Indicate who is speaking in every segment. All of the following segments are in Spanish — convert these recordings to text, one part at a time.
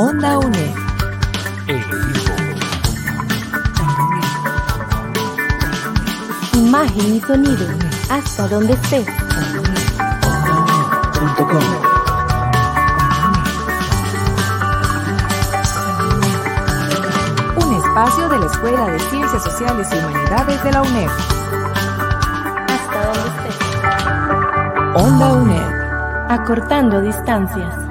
Speaker 1: Onda UNED. Imagen y sonido. Hasta donde estés. Un espacio de la Escuela de Ciencias Sociales y Humanidades de la UNED. Onda UNED. Acortando distancias.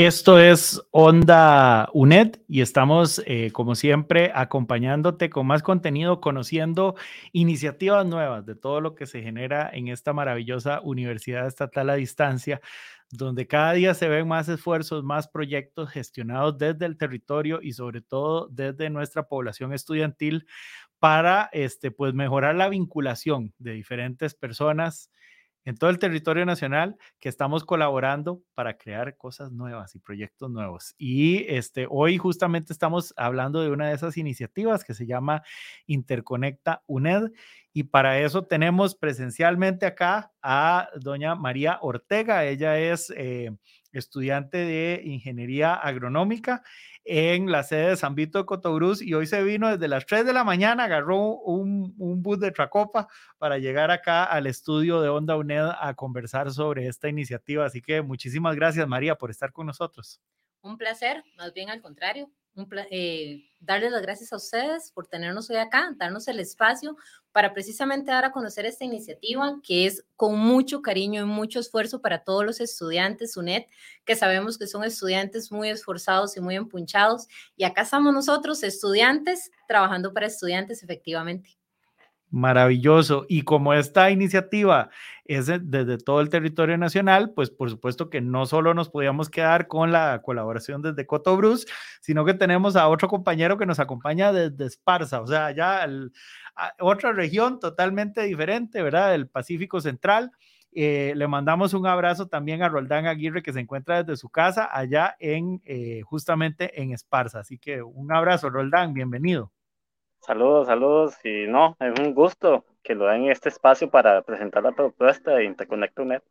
Speaker 2: Esto es Onda UNED y estamos, eh, como siempre, acompañándote con más contenido, conociendo iniciativas nuevas de todo lo que se genera en esta maravillosa Universidad Estatal a Distancia, donde cada día se ven más esfuerzos, más proyectos gestionados desde el territorio y sobre todo desde nuestra población estudiantil para este, pues, mejorar la vinculación de diferentes personas en todo el territorio nacional que estamos colaborando para crear cosas nuevas y proyectos nuevos. Y este, hoy justamente estamos hablando de una de esas iniciativas que se llama Interconecta UNED. Y para eso tenemos presencialmente acá a doña María Ortega. Ella es eh, estudiante de Ingeniería Agronómica en la sede de San Vito de Cotobruz y hoy se vino desde las 3 de la mañana, agarró un, un bus de Tracopa para llegar acá al estudio de Onda UNED a conversar sobre esta iniciativa. Así que muchísimas gracias María por estar con nosotros.
Speaker 3: Un placer, más bien al contrario, eh, darles las gracias a ustedes por tenernos hoy acá, darnos el espacio para precisamente dar a conocer esta iniciativa que es con mucho cariño y mucho esfuerzo para todos los estudiantes UNED, que sabemos que son estudiantes muy esforzados y muy empunchados. Y acá estamos nosotros, estudiantes, trabajando para estudiantes efectivamente.
Speaker 2: Maravilloso. Y como esta iniciativa es desde todo el territorio nacional, pues por supuesto que no solo nos podíamos quedar con la colaboración desde Cotobruz, sino que tenemos a otro compañero que nos acompaña desde Esparza, o sea, ya otra región totalmente diferente, ¿verdad? Del Pacífico Central. Eh, le mandamos un abrazo también a Roldán Aguirre que se encuentra desde su casa allá en eh, justamente en Esparza. Así que un abrazo, Roldán, bienvenido.
Speaker 4: Saludos, saludos. Y no, es un gusto que lo den este espacio para presentar la propuesta de Interconecta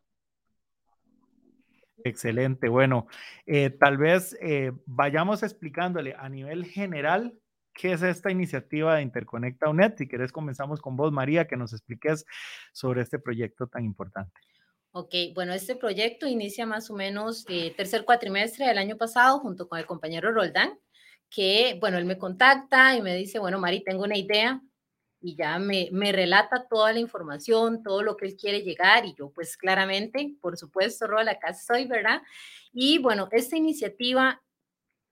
Speaker 2: Excelente. Bueno, eh, tal vez eh, vayamos explicándole a nivel general qué es esta iniciativa de Interconecta UNED. Si querés, comenzamos con vos, María, que nos expliques sobre este proyecto tan importante.
Speaker 3: Ok, bueno, este proyecto inicia más o menos el tercer cuatrimestre del año pasado junto con el compañero Roldán que, bueno, él me contacta y me dice, bueno, Mari, tengo una idea y ya me, me relata toda la información, todo lo que él quiere llegar y yo pues claramente, por supuesto, Rola, acá estoy, ¿verdad? Y bueno, esta iniciativa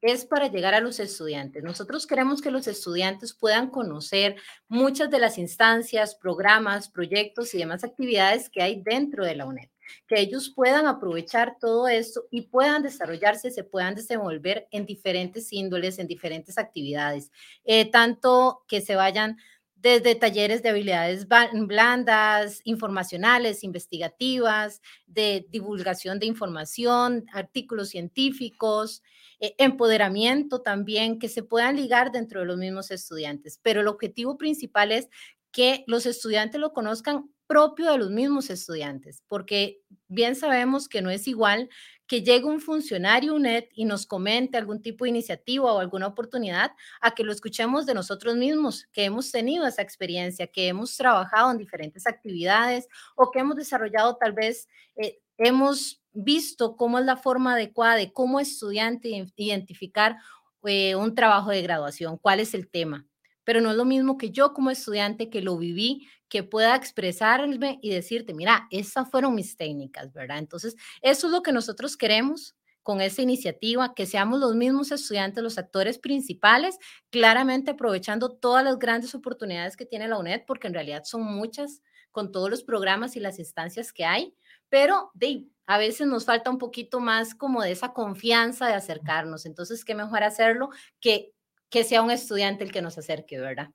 Speaker 3: es para llegar a los estudiantes. Nosotros queremos que los estudiantes puedan conocer muchas de las instancias, programas, proyectos y demás actividades que hay dentro de la UNED que ellos puedan aprovechar todo esto y puedan desarrollarse, se puedan desenvolver en diferentes índoles, en diferentes actividades, eh, tanto que se vayan desde talleres de habilidades blandas, informacionales, investigativas, de divulgación de información, artículos científicos, eh, empoderamiento también, que se puedan ligar dentro de los mismos estudiantes. Pero el objetivo principal es que los estudiantes lo conozcan propio de los mismos estudiantes, porque bien sabemos que no es igual que llegue un funcionario UNED y nos comente algún tipo de iniciativa o alguna oportunidad a que lo escuchemos de nosotros mismos, que hemos tenido esa experiencia, que hemos trabajado en diferentes actividades o que hemos desarrollado tal vez, eh, hemos visto cómo es la forma adecuada de cómo estudiante identificar eh, un trabajo de graduación, cuál es el tema pero no es lo mismo que yo como estudiante que lo viví, que pueda expresarme y decirte, mira, esas fueron mis técnicas, ¿verdad? Entonces, eso es lo que nosotros queremos con esta iniciativa, que seamos los mismos estudiantes los actores principales, claramente aprovechando todas las grandes oportunidades que tiene la UNED, porque en realidad son muchas con todos los programas y las instancias que hay, pero de, a veces nos falta un poquito más como de esa confianza de acercarnos. Entonces, qué mejor hacerlo que que sea un estudiante el que nos acerque, ¿verdad?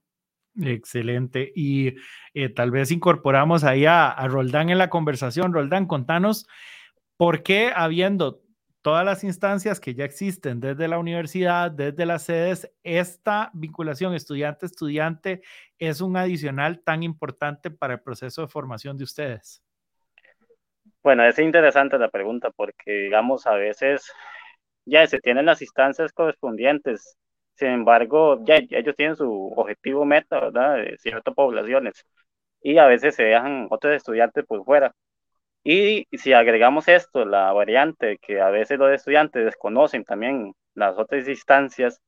Speaker 2: Excelente. Y eh, tal vez incorporamos ahí a, Roldán en la conversación. Roldán, contanos por qué habiendo todas las instancias que ya existen desde la universidad, desde las sedes, esta vinculación estudiante-estudiante es un adicional tan importante para el proceso de formación de ustedes?
Speaker 4: Bueno, es interesante la pregunta porque, digamos, a veces ya se tienen las instancias correspondientes, sin embargo, ya ellos tienen su objetivo meta, ¿verdad? De ciertas poblaciones y a veces se dejan otros estudiantes por fuera. Y si agregamos esto, la variante que a veces los estudiantes desconocen también las otras instancias,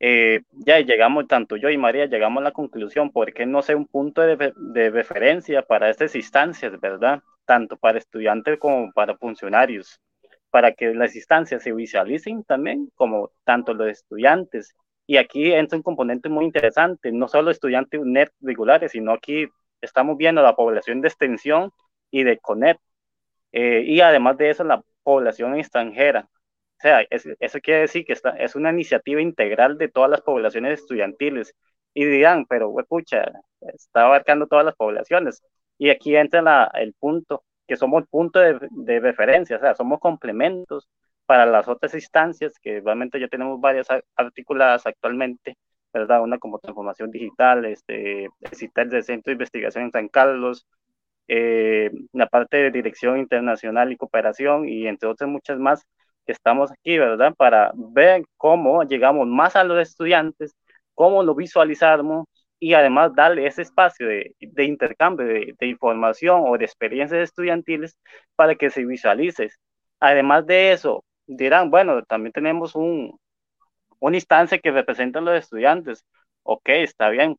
Speaker 4: eh, ya llegamos, tanto yo y María, llegamos a la conclusión, porque no sé un punto de, de referencia para estas instancias, verdad? Tanto para estudiantes como para funcionarios, para que las instancias se visualicen también, como tanto los estudiantes. Y aquí entra un componente muy interesante, no solo estudiantes net regulares, sino aquí estamos viendo la población de extensión y de CONET. Eh, y además de eso, la población extranjera. O sea, eso quiere decir que esta, es una iniciativa integral de todas las poblaciones estudiantiles. Y dirán, pero, pucha, está abarcando todas las poblaciones. Y aquí entra el punto, que somos punto de, de referencia, o sea, somos complementos para las otras instancias, que realmente ya tenemos varias articuladas actualmente, ¿verdad? Una como transformación digital, este, el del Centro de Investigación en San Carlos, eh, la parte de dirección internacional y cooperación y entre otras muchas más que estamos aquí, ¿verdad? Para ver cómo llegamos más a los estudiantes, cómo lo visualizamos y además darle ese espacio de, de intercambio de, de, información o de experiencias estudiantiles para que se visualice. Además de eso, dirán, bueno, también tenemos un, una instancia que representa a los estudiantes. Ok, está bien,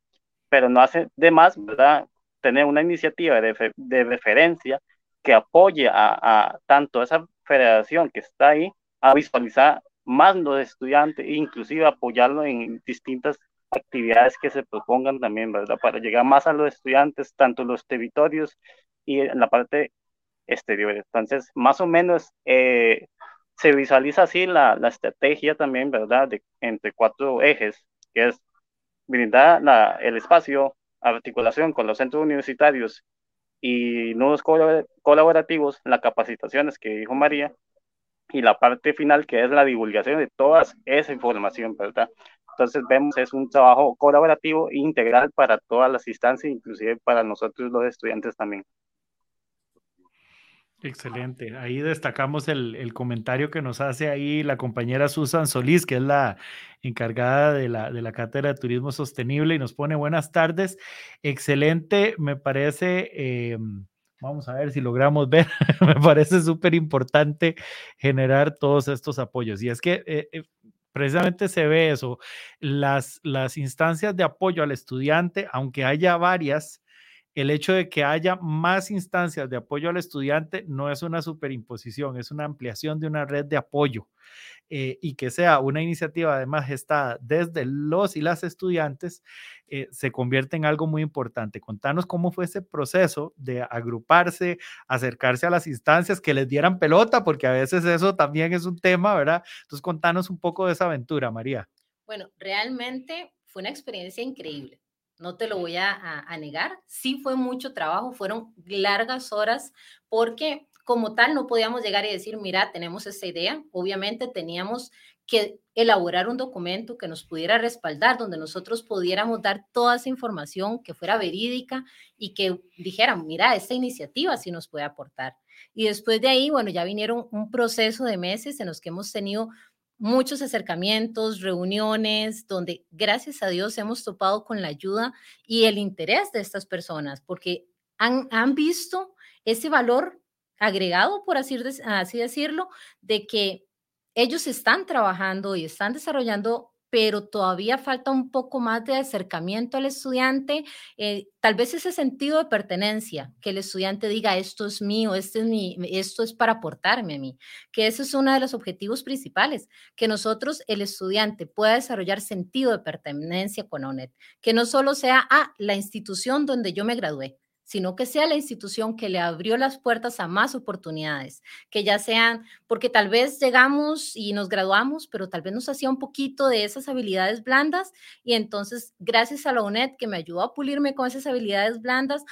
Speaker 4: pero no hace de más, ¿verdad? Tener una iniciativa de, de referencia que apoye a, a, tanto esa federación que está ahí a visualizar más los estudiantes e inclusive apoyarlo en distintas actividades que se propongan también, ¿verdad? Para llegar más a los estudiantes, tanto los territorios y en la parte exterior. Entonces, más o menos, eh, se visualiza así la, la estrategia también, ¿verdad? De, entre cuatro ejes, que es brindar la, el espacio, articulación con los centros universitarios y nudos colaborativos, las capacitaciones que dijo María, y la parte final que es la divulgación de toda esa información, ¿verdad? Entonces vemos es un trabajo colaborativo e integral para todas las instancias, inclusive para nosotros los estudiantes también.
Speaker 2: Excelente. Ahí destacamos el, el, comentario que nos hace ahí la compañera Susan Solís, que es la encargada de la, de la Cátedra de Turismo Sostenible y nos pone buenas tardes. Excelente, me parece, eh, vamos a ver si logramos ver, me parece súper importante generar todos estos apoyos. Y es que eh, eh, precisamente se ve eso, las, las instancias de apoyo al estudiante, aunque haya varias, el hecho de que haya más instancias de apoyo al estudiante no es una superimposición, es una ampliación de una red de apoyo eh, y que sea una iniciativa además gestada desde los y las estudiantes, eh, se convierte en algo muy importante. Contanos cómo fue ese proceso de agruparse, acercarse a las instancias que les dieran pelota, porque a veces eso también es un tema, ¿verdad? Entonces, contanos un poco de esa aventura, María.
Speaker 3: Bueno, realmente fue una experiencia increíble no te lo voy a, a, negar. Sí fue mucho trabajo, fueron largas horas porque como tal no podíamos llegar y decir, mira, tenemos esta idea. Obviamente teníamos que elaborar un documento que nos pudiera respaldar, donde nosotros pudiéramos dar toda esa información que fuera verídica y que dijeran, mira, esta iniciativa sí nos puede aportar. Y después de ahí, bueno, ya vinieron un proceso de meses en los que hemos tenido muchos acercamientos, reuniones, donde gracias a Dios hemos topado con la ayuda y el interés de estas personas, porque han, han visto ese valor agregado, por así, decirlo, de que ellos están trabajando y están desarrollando pero todavía falta un poco más de acercamiento al estudiante, eh, tal vez ese sentido de pertenencia, que el estudiante diga, esto es mío, este es mi, esto es para aportarme a mí, que ese es uno de los objetivos principales, que nosotros, el estudiante, pueda desarrollar sentido de pertenencia con ONET, que no solo sea, ah, la institución donde yo me gradué, sino que sea la institución que le abrió las puertas a más oportunidades, que ya sean, porque tal vez llegamos y nos graduamos, pero tal vez nos hacía un poquito de esas habilidades blandas y entonces gracias a la UNED que me ayudó a pulirme con esas habilidades blandas,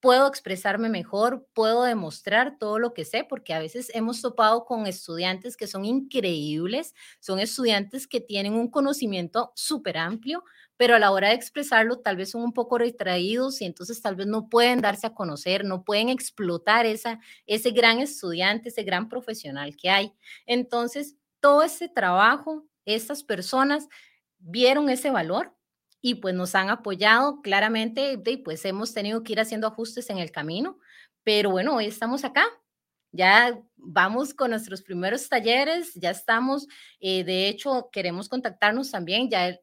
Speaker 3: puedo expresarme mejor, puedo demostrar todo lo que sé, porque a veces hemos topado con estudiantes que son increíbles, son estudiantes que tienen un conocimiento súper amplio, pero a la hora de expresarlo tal vez son un poco retraídos y entonces tal vez no pueden darse a conocer, no pueden explotar esa, ese gran estudiante, ese gran profesional que hay. Entonces, todo ese trabajo, estas personas vieron ese valor y pues nos han apoyado claramente y pues hemos tenido que ir haciendo ajustes en el camino, pero bueno, hoy estamos acá. Ya vamos con nuestros primeros talleres, ya estamos, eh, de hecho, queremos contactarnos también, ya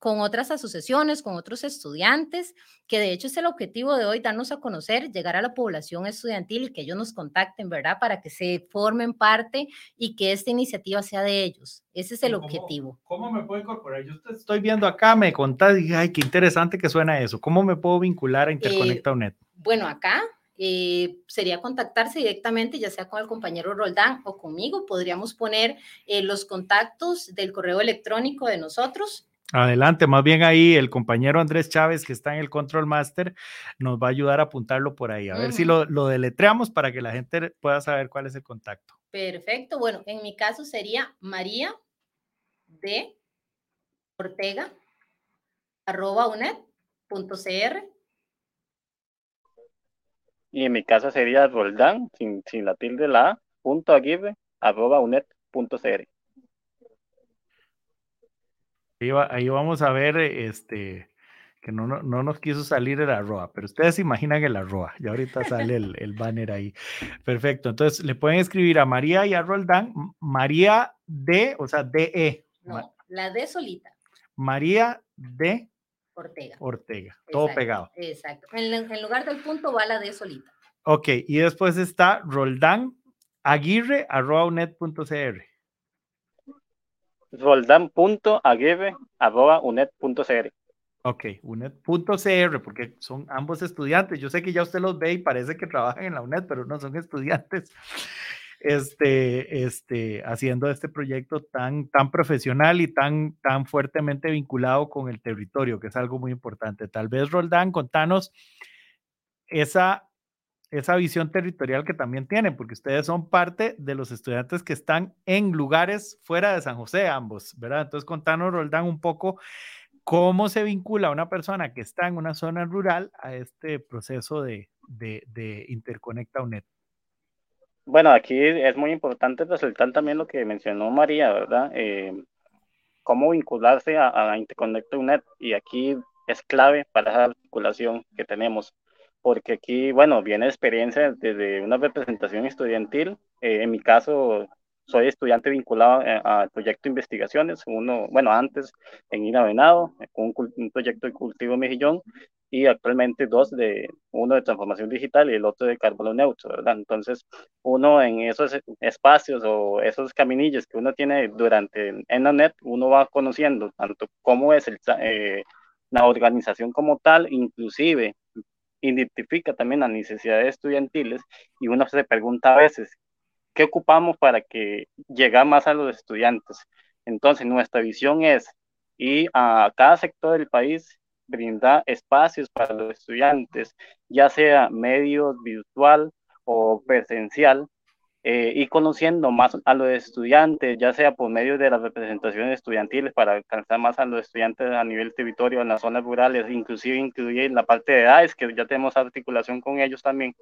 Speaker 3: con otras asociaciones, con otros estudiantes, que de hecho es el objetivo de hoy, darnos a conocer, llegar a la población estudiantil y que ellos nos contacten, ¿verdad? Para que se formen parte y que esta iniciativa sea de ellos. Ese es el objetivo.
Speaker 2: ¿Cómo me puedo incorporar? Yo te estoy viendo acá, me contás, dije, ay, qué interesante que suena eso. ¿Cómo me puedo vincular a Interconecta UNED?
Speaker 3: Eh, bueno, acá eh, sería contactarse directamente, ya sea con el compañero Roldán o conmigo. Podríamos poner eh, los contactos del correo electrónico de nosotros
Speaker 2: Adelante, más bien ahí el compañero Andrés Chávez, que está en el Control Master, nos va a ayudar a apuntarlo por ahí. A ver si lo, lo, deletreamos para que la gente pueda saber cuál es el contacto.
Speaker 3: Perfecto. Bueno, en mi caso sería María de Ortega arroba unet.cr.
Speaker 4: Y en mi caso sería Roldán, sin, sin la tilde la A, punto aguirre, arroba unet.cr.
Speaker 2: Ahí, vamos a ver este, que no, no, nos quiso salir el arroba, pero ustedes se imaginan el arroba, y ahorita sale el, el, banner ahí. Perfecto, entonces le pueden escribir a María y a Roldán, María D, o sea, DE.
Speaker 3: No, la D solita.
Speaker 2: María D.
Speaker 3: Ortega.
Speaker 2: Ortega, todo pegado.
Speaker 3: Exacto, en, en, lugar del punto va la D solita.
Speaker 2: Ok, y después está Roldán Aguirre, arroba unet.cr
Speaker 4: roldán.aguirre.unet.cr.
Speaker 2: Ok, unet.cr, porque son ambos estudiantes. Yo sé que ya usted los ve y parece que trabajan en la UNED, pero no son estudiantes. Este, este, haciendo este proyecto tan, tan profesional y tan, tan fuertemente vinculado con el territorio, que es algo muy importante. Tal vez, Roldán, contanos esa esa visión territorial que también tienen, porque ustedes son parte de los estudiantes que están en lugares fuera de San José, ambos, ¿verdad? Entonces, contanos, Roldán, un poco cómo se vincula una persona que está en una zona rural a este proceso de, de, Interconecta UNED.
Speaker 4: Bueno, aquí es muy importante resaltar también lo que mencionó María, ¿verdad? Eh, cómo vincularse a, a Interconecta UNED, y aquí es clave para esa articulación que tenemos porque aquí, bueno, viene experiencia desde una representación estudiantil. Eh, en mi caso, soy estudiante vinculado eh, al proyecto de investigaciones, uno, bueno, antes en Ina Venado, un, un proyecto de cultivo mejillón, y actualmente dos de, uno de transformación digital y el otro de carbono neutro, ¿verdad? Entonces, uno en esos espacios o esos caminillos que uno tiene durante en la net, uno va conociendo tanto cómo es el, eh, la organización como tal, inclusive identifica también las necesidades estudiantiles y uno se pregunta a veces, ¿qué ocupamos para que llegue más a los estudiantes? Entonces, nuestra visión es ir a cada sector del país, brindar espacios para los estudiantes, ya sea medio virtual o presencial, eh, y conociendo más a los estudiantes, ya sea por medio de las representaciones estudiantiles para alcanzar más a los estudiantes a nivel territorio en las zonas rurales, inclusive incluir la parte de edades, que ya tenemos articulación con ellos también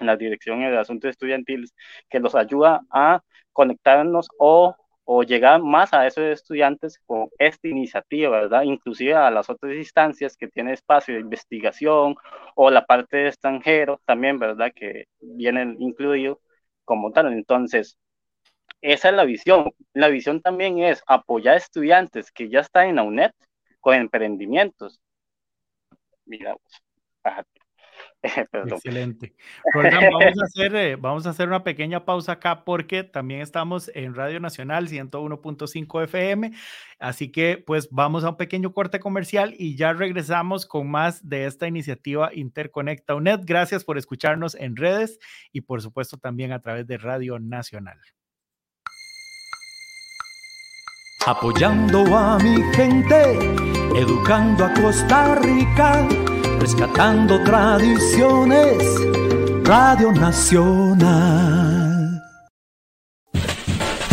Speaker 4: en la dirección de asuntos estudiantiles, que los ayuda a conectarnos o, o llegar más a esos estudiantes con esta iniciativa, ¿verdad? Inclusive a las otras instancias que tiene espacio de investigación o la parte de extranjero también, ¿verdad? Que vienen incluidos como tal. Entonces, esa es la visión. La visión también es apoyar estudiantes que ya están en la UNED con emprendimientos. Mira,
Speaker 2: Excelente. vamos, a hacer, eh, vamos a hacer una pequeña pausa acá porque también estamos en Radio Nacional 101.5 FM. Así que pues vamos a un pequeño corte comercial y ya regresamos con más de esta iniciativa Interconecta UNED. Gracias por escucharnos en redes y por supuesto también a través de Radio Nacional.
Speaker 5: Apoyando a mi gente, educando a Costa Rica rescatando tradiciones, Radio Nacional.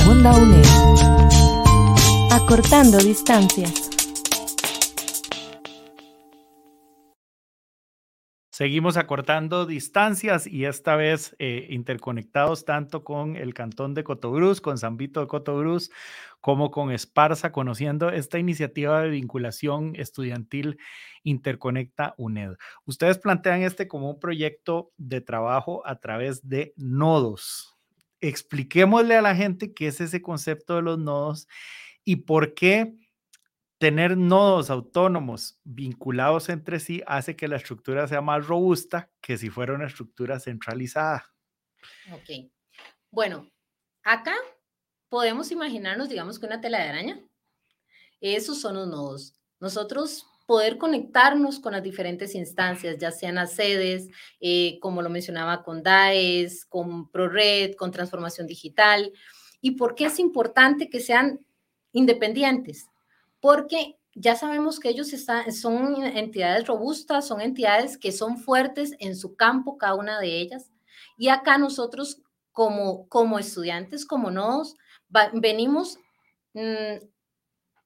Speaker 1: Onda UNED, acortando distancias.
Speaker 2: Seguimos acortando distancias y esta vez eh, interconectados tanto con el cantón de Cotobruz, con San Vito de Cotobruz, como con Esparza, conociendo esta iniciativa de vinculación estudiantil Interconecta UNED. Ustedes plantean este como un proyecto de trabajo a través de nodos. Expliquémosle a la gente qué es ese concepto de los nodos y por qué tener nodos autónomos vinculados entre sí hace que la estructura sea más robusta que si fuera una estructura centralizada.
Speaker 3: Ok. Bueno, acá podemos imaginarnos, digamos, que una tela de araña. Esos son los nodos. Nosotros poder conectarnos con las diferentes instancias, ya sean las sedes, eh, como lo mencionaba con DAES, con ProRed, con transformación digital. ¿Y por qué es importante que sean independientes? Porque ya sabemos que ellos están, son entidades robustas, son entidades que son fuertes en su campo, cada una de ellas. Y acá nosotros como, como estudiantes, como nodos, venimos mm,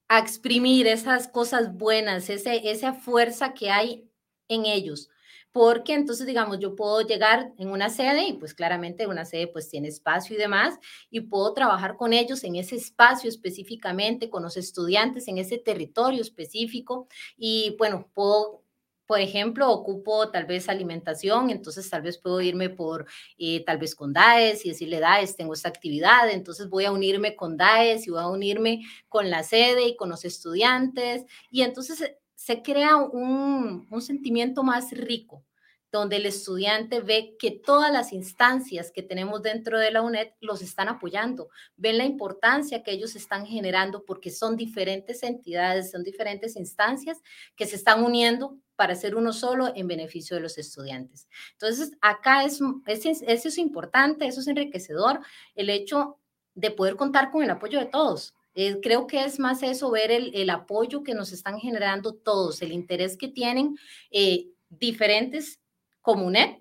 Speaker 3: a exprimir esas cosas buenas, ese, esa fuerza que hay en ellos porque entonces, digamos, yo puedo llegar en una sede y pues claramente una sede pues tiene espacio y demás, y puedo trabajar con ellos en ese espacio específicamente, con los estudiantes en ese territorio específico, y bueno, puedo por ejemplo, ocupo tal vez alimentación, entonces tal vez puedo irme por, eh, tal vez con DAES y decirle, DAES, tengo esta actividad, entonces voy a unirme con DAES y voy a unirme con la sede y con los estudiantes. Y entonces se crea un, sentimiento más rico, donde el estudiante ve que todas las instancias que tenemos dentro de la UNED los están apoyando, ven la importancia que ellos están generando porque son diferentes entidades, son diferentes instancias que se están uniendo para ser uno solo en beneficio de los estudiantes. Entonces, acá es, eso es importante, eso es enriquecedor, el hecho de poder contar con el apoyo de todos, eh, creo que es más eso, ver el, apoyo que nos están generando todos, el interés que tienen eh, diferentes comunes,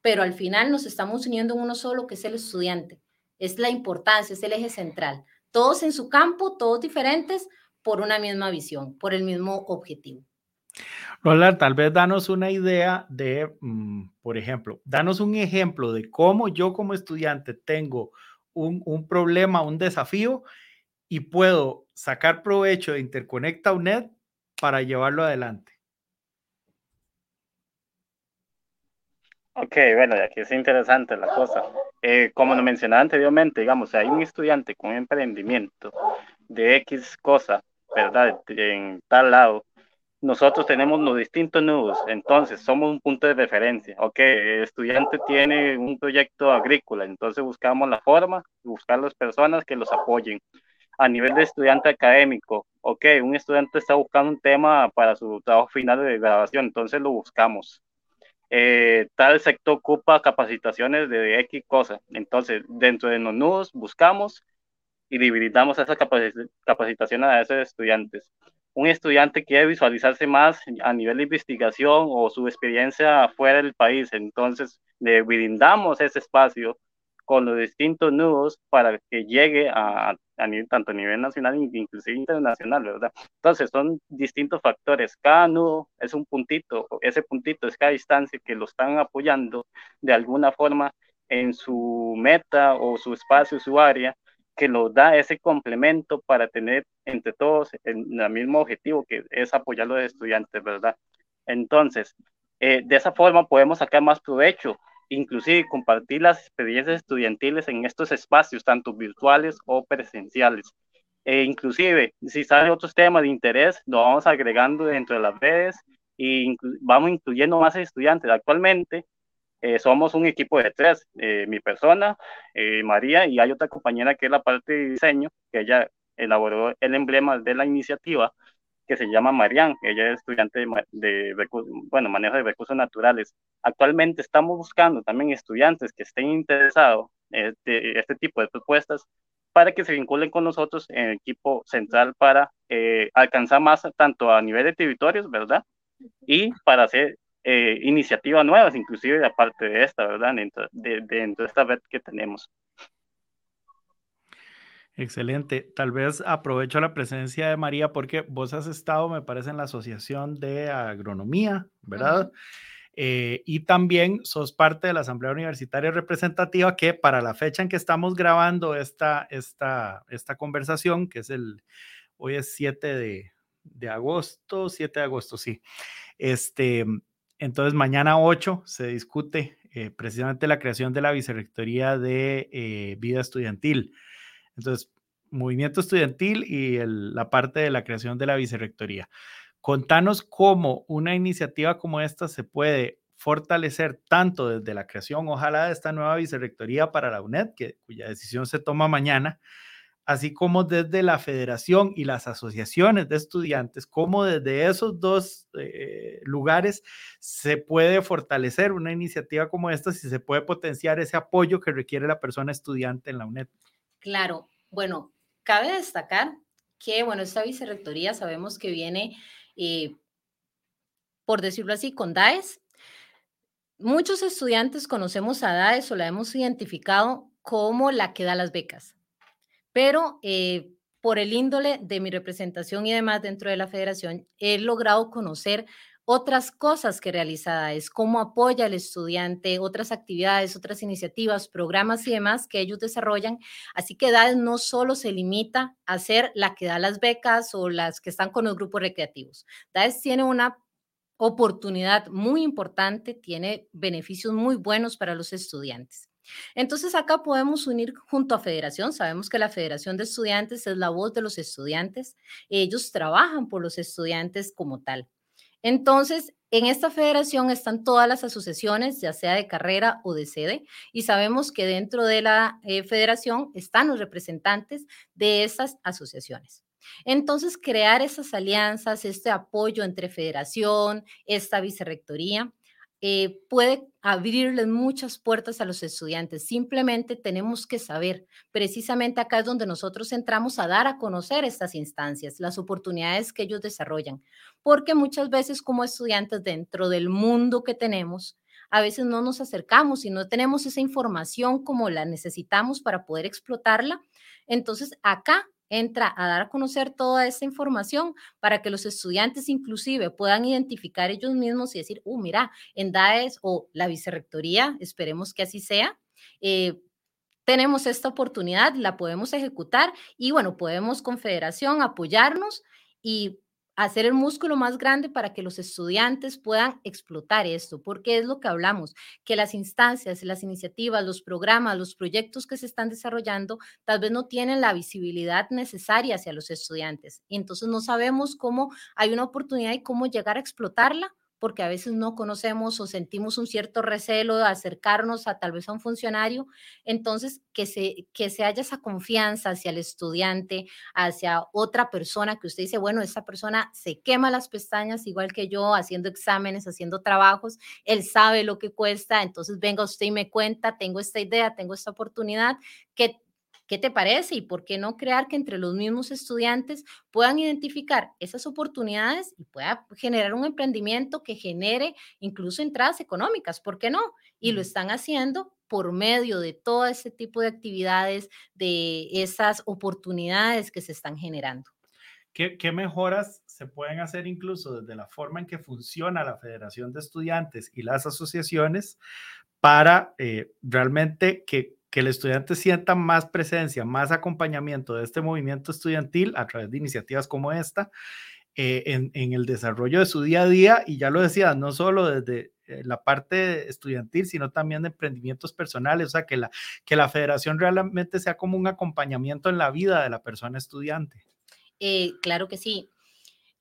Speaker 3: pero al final nos estamos uniendo en uno solo, que es el estudiante. Es la importancia, es el eje central. Todos en su campo, todos diferentes, por una misma visión, por el mismo objetivo.
Speaker 2: Roland, tal vez danos una idea de, mm, por ejemplo, danos un ejemplo de cómo yo como estudiante tengo un, un problema, un desafío y puedo sacar provecho de Interconecta UNED para llevarlo adelante.
Speaker 4: Ok, bueno, aquí es interesante la cosa. Eh, como lo mencionaba anteriormente, digamos, hay un estudiante con emprendimiento de X cosa, ¿verdad? En tal lado, nosotros tenemos los distintos nudos, entonces somos un punto de referencia. Ok, el estudiante tiene un proyecto agrícola, entonces buscamos la forma, buscar las personas que los apoyen a nivel de estudiante académico, ok, un estudiante está buscando un tema para su trabajo final de grabación, entonces lo buscamos. Eh, tal sector ocupa capacitaciones de X cosas, entonces dentro de los nudos buscamos y dividamos esa capacitación a esos estudiantes. Un estudiante quiere visualizarse más a nivel de investigación o su experiencia fuera del país, entonces le brindamos ese espacio con los distintos nudos para que llegue a, a nivel, tanto a nivel nacional e inclusive internacional, ¿verdad? Entonces son distintos factores. Cada nudo es un puntito, ese puntito es cada distancia que lo están apoyando de alguna forma en su meta o su espacio, su área, que lo da ese complemento para tener entre todos el, mismo objetivo que es apoyar a los estudiantes, ¿verdad? Entonces, eh, de esa forma podemos sacar más provecho inclusive compartir las experiencias estudiantiles en estos espacios, tanto virtuales o presenciales. E inclusive, si salen otros temas de interés, lo vamos agregando dentro de las redes y vamos incluyendo más estudiantes. Actualmente eh, somos un equipo de tres, eh, mi persona, eh, María, y hay otra compañera que es la parte de diseño, que ella elaboró el emblema de la iniciativa, que se llama Marian, ella es estudiante de, bueno, manejo de recursos naturales. Actualmente estamos buscando también estudiantes que estén interesados en este, este tipo de propuestas para que se vinculen con nosotros en el equipo central para eh, alcanzar más tanto a nivel de territorios, ¿verdad? Y para hacer eh, iniciativas nuevas, inclusive aparte de esta, ¿verdad? Dentro de, de esta red que tenemos.
Speaker 2: Excelente. Tal vez aprovecho la presencia de María porque vos has estado, me parece, en la Asociación de Agronomía, ¿verdad? Eh, y también sos parte de la Asamblea Universitaria Representativa que para la fecha en que estamos grabando esta, esta, esta conversación, que es el, hoy es 7 de, de agosto, 7 de agosto, sí. Este, entonces, mañana 8 se discute eh, precisamente la creación de la Vicerrectoría de eh, Vida Estudiantil. Entonces, movimiento estudiantil y la parte de la creación de la vicerrectoría. Contanos cómo una iniciativa como esta se puede fortalecer tanto desde la creación, ojalá, de esta nueva vicerrectoría para la UNED, que, cuya decisión se toma mañana, así como desde la federación y las asociaciones de estudiantes, como desde esos dos eh, lugares se puede fortalecer una iniciativa como esta, si se puede potenciar ese apoyo que requiere la persona estudiante en la UNED.
Speaker 3: Claro, bueno, cabe destacar que, bueno, esta vicerrectoría sabemos que viene, eh, por decirlo así, con DAES. Muchos estudiantes conocemos a DAES o la hemos identificado como la que da las becas, pero eh, por el índole de mi representación y demás dentro de la federación, he logrado conocer otras cosas que realiza es cómo apoya al estudiante, otras actividades, otras iniciativas, programas y demás que ellos desarrollan. Así que DAES no solo se limita a ser la que da las becas o las que están con los grupos recreativos. DAES tiene una oportunidad muy importante, tiene beneficios muy buenos para los estudiantes. Entonces acá podemos unir junto a Federación. Sabemos que la Federación de Estudiantes es la voz de los estudiantes. Ellos trabajan por los estudiantes como tal. Entonces, en esta federación están todas las asociaciones, ya sea de carrera o de sede, y sabemos que dentro de la eh, federación están los representantes de esas asociaciones. Entonces, crear esas alianzas, este apoyo entre federación, esta vicerrectoría, eh, puede abrirles muchas puertas a los estudiantes. Simplemente tenemos que saber, precisamente acá es donde nosotros entramos a dar a conocer estas instancias, las oportunidades que ellos desarrollan, porque muchas veces como estudiantes dentro del mundo que tenemos, a veces no nos acercamos y no tenemos esa información como la necesitamos para poder explotarla. Entonces, acá entra a dar a conocer toda esta información para que los estudiantes inclusive puedan identificar ellos mismos y decir, uh, mira, en DAES o la vicerrectoría, esperemos que así sea, eh, tenemos esta oportunidad, la podemos ejecutar y bueno, podemos confederación apoyarnos y hacer el músculo más grande para que los estudiantes puedan explotar esto, porque es lo que hablamos, que las instancias, las iniciativas, los programas, los proyectos que se están desarrollando tal vez no tienen la visibilidad necesaria hacia los estudiantes. Y entonces no sabemos cómo hay una oportunidad y cómo llegar a explotarla porque a veces no conocemos o sentimos un cierto recelo de acercarnos a tal vez a un funcionario, entonces que se, que se haya esa confianza hacia el estudiante, hacia otra persona que usted dice, bueno, esa persona se quema las pestañas igual que yo, haciendo exámenes, haciendo trabajos, él sabe lo que cuesta, entonces venga usted y me cuenta, tengo esta idea, tengo esta oportunidad, que ¿Qué te parece? ¿Y por qué no crear que entre los mismos estudiantes puedan identificar esas oportunidades y pueda generar un emprendimiento que genere incluso entradas económicas? ¿Por qué no? Y lo están haciendo por medio de todo ese tipo de actividades, de esas oportunidades que se están generando.
Speaker 2: ¿Qué, ¿Qué, mejoras se pueden hacer incluso desde la forma en que funciona la Federación de Estudiantes y las asociaciones para eh, realmente que que el estudiante sienta más presencia, más acompañamiento de este movimiento estudiantil a través de iniciativas como esta eh, en, el desarrollo de su día a día. Y ya lo decía, no solo desde eh, la parte estudiantil, sino también de emprendimientos personales, o sea, que la, que la federación realmente sea como un acompañamiento en la vida de la persona estudiante.
Speaker 3: Eh, claro que sí.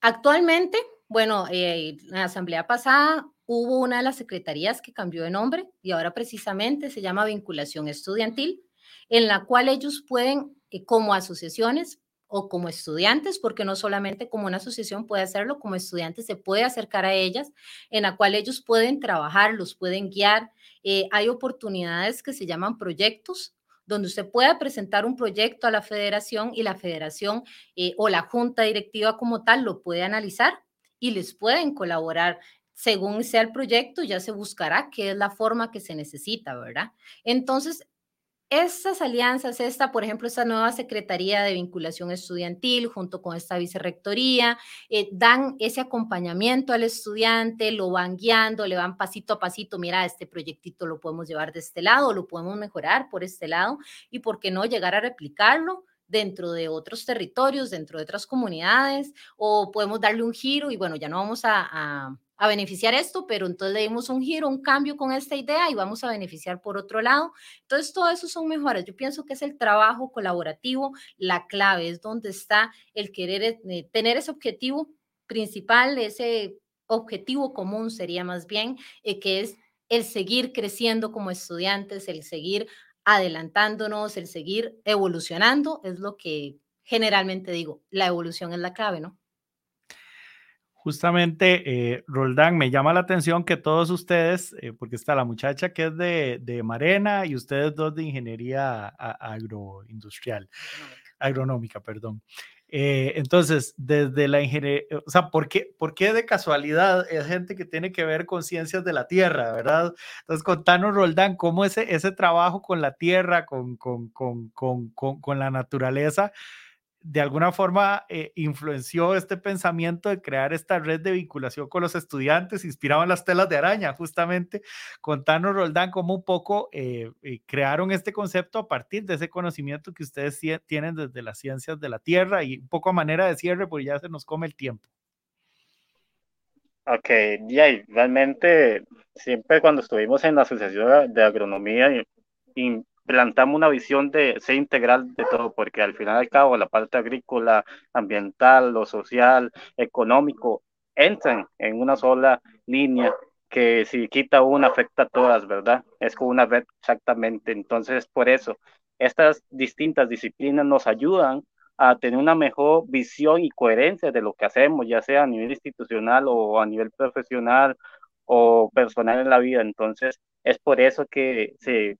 Speaker 3: Actualmente, bueno, en la asamblea pasada hubo una de las secretarías que cambió de nombre y ahora precisamente se llama vinculación estudiantil, en la cual ellos pueden, eh, como asociaciones o como estudiantes, porque no solamente como una asociación puede hacerlo, como estudiantes se puede acercar a ellas, en la cual ellos pueden trabajar, los pueden guiar. Eh, hay oportunidades que se llaman proyectos, donde usted pueda presentar un proyecto a la federación y la federación eh, o la junta directiva como tal lo puede analizar y les pueden colaborar según sea el proyecto, ya se buscará qué es la forma que se necesita, ¿verdad? Entonces, estas alianzas, esta, por ejemplo, esta nueva Secretaría de Vinculación Estudiantil junto con esta vicerrectoría, eh, dan ese acompañamiento al estudiante, lo van guiando, le van pasito a pasito, mira, este proyectito lo podemos llevar de este lado, lo podemos mejorar por este lado y por qué no llegar a replicarlo dentro de otros territorios, dentro de otras comunidades, o podemos darle un giro y bueno, ya no vamos a a beneficiar esto, pero entonces le dimos un giro, un cambio con esta idea y vamos a beneficiar por otro lado. Entonces, todo eso son mejoras. Yo pienso que es el trabajo colaborativo, la clave, es donde está el querer eh, tener ese objetivo principal, ese objetivo común sería más bien, eh, que es el seguir creciendo como estudiantes, el seguir adelantándonos, el seguir evolucionando, es lo que generalmente digo, la evolución es la clave, ¿no?
Speaker 2: Justamente, eh, Roldán, me llama la atención que todos ustedes, eh, porque está la muchacha que es de, Marena y ustedes dos de ingeniería agroindustrial, agronómica, perdón. Eh, entonces, desde la ingeniería, o sea, ¿por qué, ¿por qué de casualidad es gente que tiene que ver con ciencias de la tierra, verdad? Entonces, contanos, Roldán, cómo ese, ese trabajo con la tierra, con, con, con, con la naturaleza, de alguna forma eh, influenció este pensamiento de crear esta red de vinculación con los estudiantes, inspirado en las telas de araña, justamente. Contanos, Roldán, cómo un poco eh, eh, crearon este concepto a partir de ese conocimiento que ustedes tienen desde las ciencias de la Tierra y un poco a manera de cierre, porque ya se nos come el tiempo.
Speaker 4: Ok, ya, realmente siempre cuando estuvimos en la Asociación de Agronomía, plantamos una visión de ser integral de todo, porque al final y al cabo la parte agrícola, ambiental, lo social, económico, entran en una sola línea que si quita una afecta a todas, ¿verdad? Es como una red exactamente. Entonces, por eso, estas distintas disciplinas nos ayudan a tener una mejor visión y coherencia de lo que hacemos, ya sea a nivel institucional o a nivel profesional o personal en la vida. Entonces, es por eso que se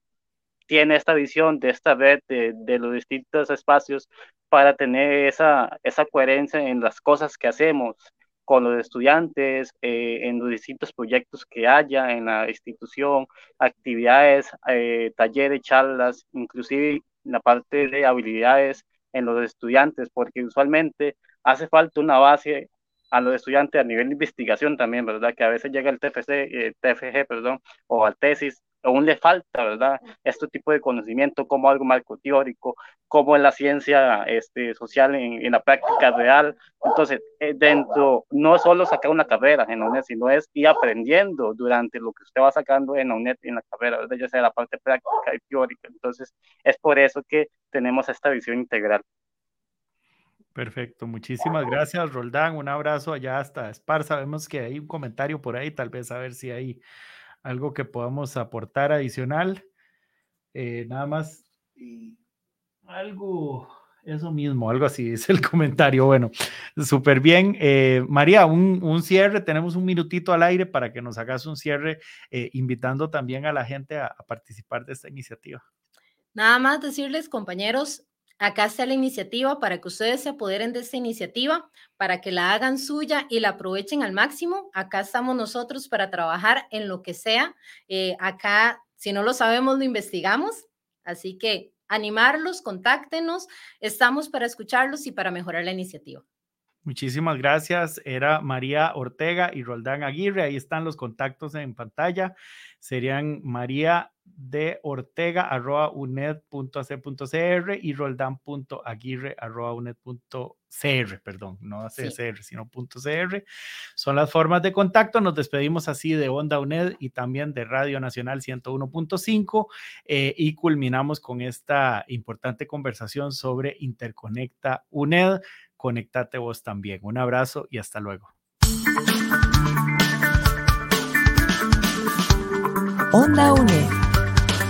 Speaker 4: tiene esta visión de esta red de, los distintos espacios para tener esa, esa coherencia en las cosas que hacemos con los estudiantes, eh, en los distintos proyectos que haya en la institución, actividades, eh, talleres, charlas, inclusive la parte de habilidades en los estudiantes, porque usualmente hace falta una base a los estudiantes a nivel de investigación también, ¿verdad? Que a veces llega el TFC, eh, TFG, perdón, o al tesis aún le falta, ¿verdad? Este tipo de conocimiento como algo marco teórico, como en la ciencia este, social, en, la práctica real. Entonces, eh, dentro, no solo sacar una carrera en la UNED, sino es ir aprendiendo durante lo que usted va sacando en la UNED, en la carrera, ¿verdad? ya sea la parte práctica y teórica. Entonces, es por eso que tenemos esta visión integral.
Speaker 2: Perfecto, muchísimas gracias, Roldán. Un abrazo allá hasta Esparza. Vemos que hay un comentario por ahí, tal vez a ver si hay algo que podamos aportar adicional. Eh, nada más, algo, eso mismo, algo así es el comentario. Bueno, súper bien. Eh, María, un, cierre, tenemos un minutito al aire para que nos hagas un cierre, eh, invitando también a la gente a participar de esta iniciativa.
Speaker 3: Nada más decirles, compañeros, Acá está la iniciativa para que ustedes se apoderen de esta iniciativa, para que la hagan suya y la aprovechen al máximo. Acá estamos nosotros para trabajar en lo que sea. Eh, acá, si no lo sabemos, lo investigamos. Así que animarlos, contáctenos. Estamos para escucharlos y para mejorar la iniciativa.
Speaker 2: Muchísimas gracias. Era María Ortega y Roldán Aguirre. Ahí están los contactos en pantalla. Serían María de Ortega arroba uned.ac.cr y roldán.aguirre arroba uned.cr, perdón, no ACCR, sino .cr. Son las formas de contacto. Nos despedimos así de Onda UNED y también de Radio Nacional 101.5 eh, y culminamos con esta importante conversación sobre Interconecta UNED. Conectate vos también. Un abrazo y hasta luego.
Speaker 1: Onda UNED.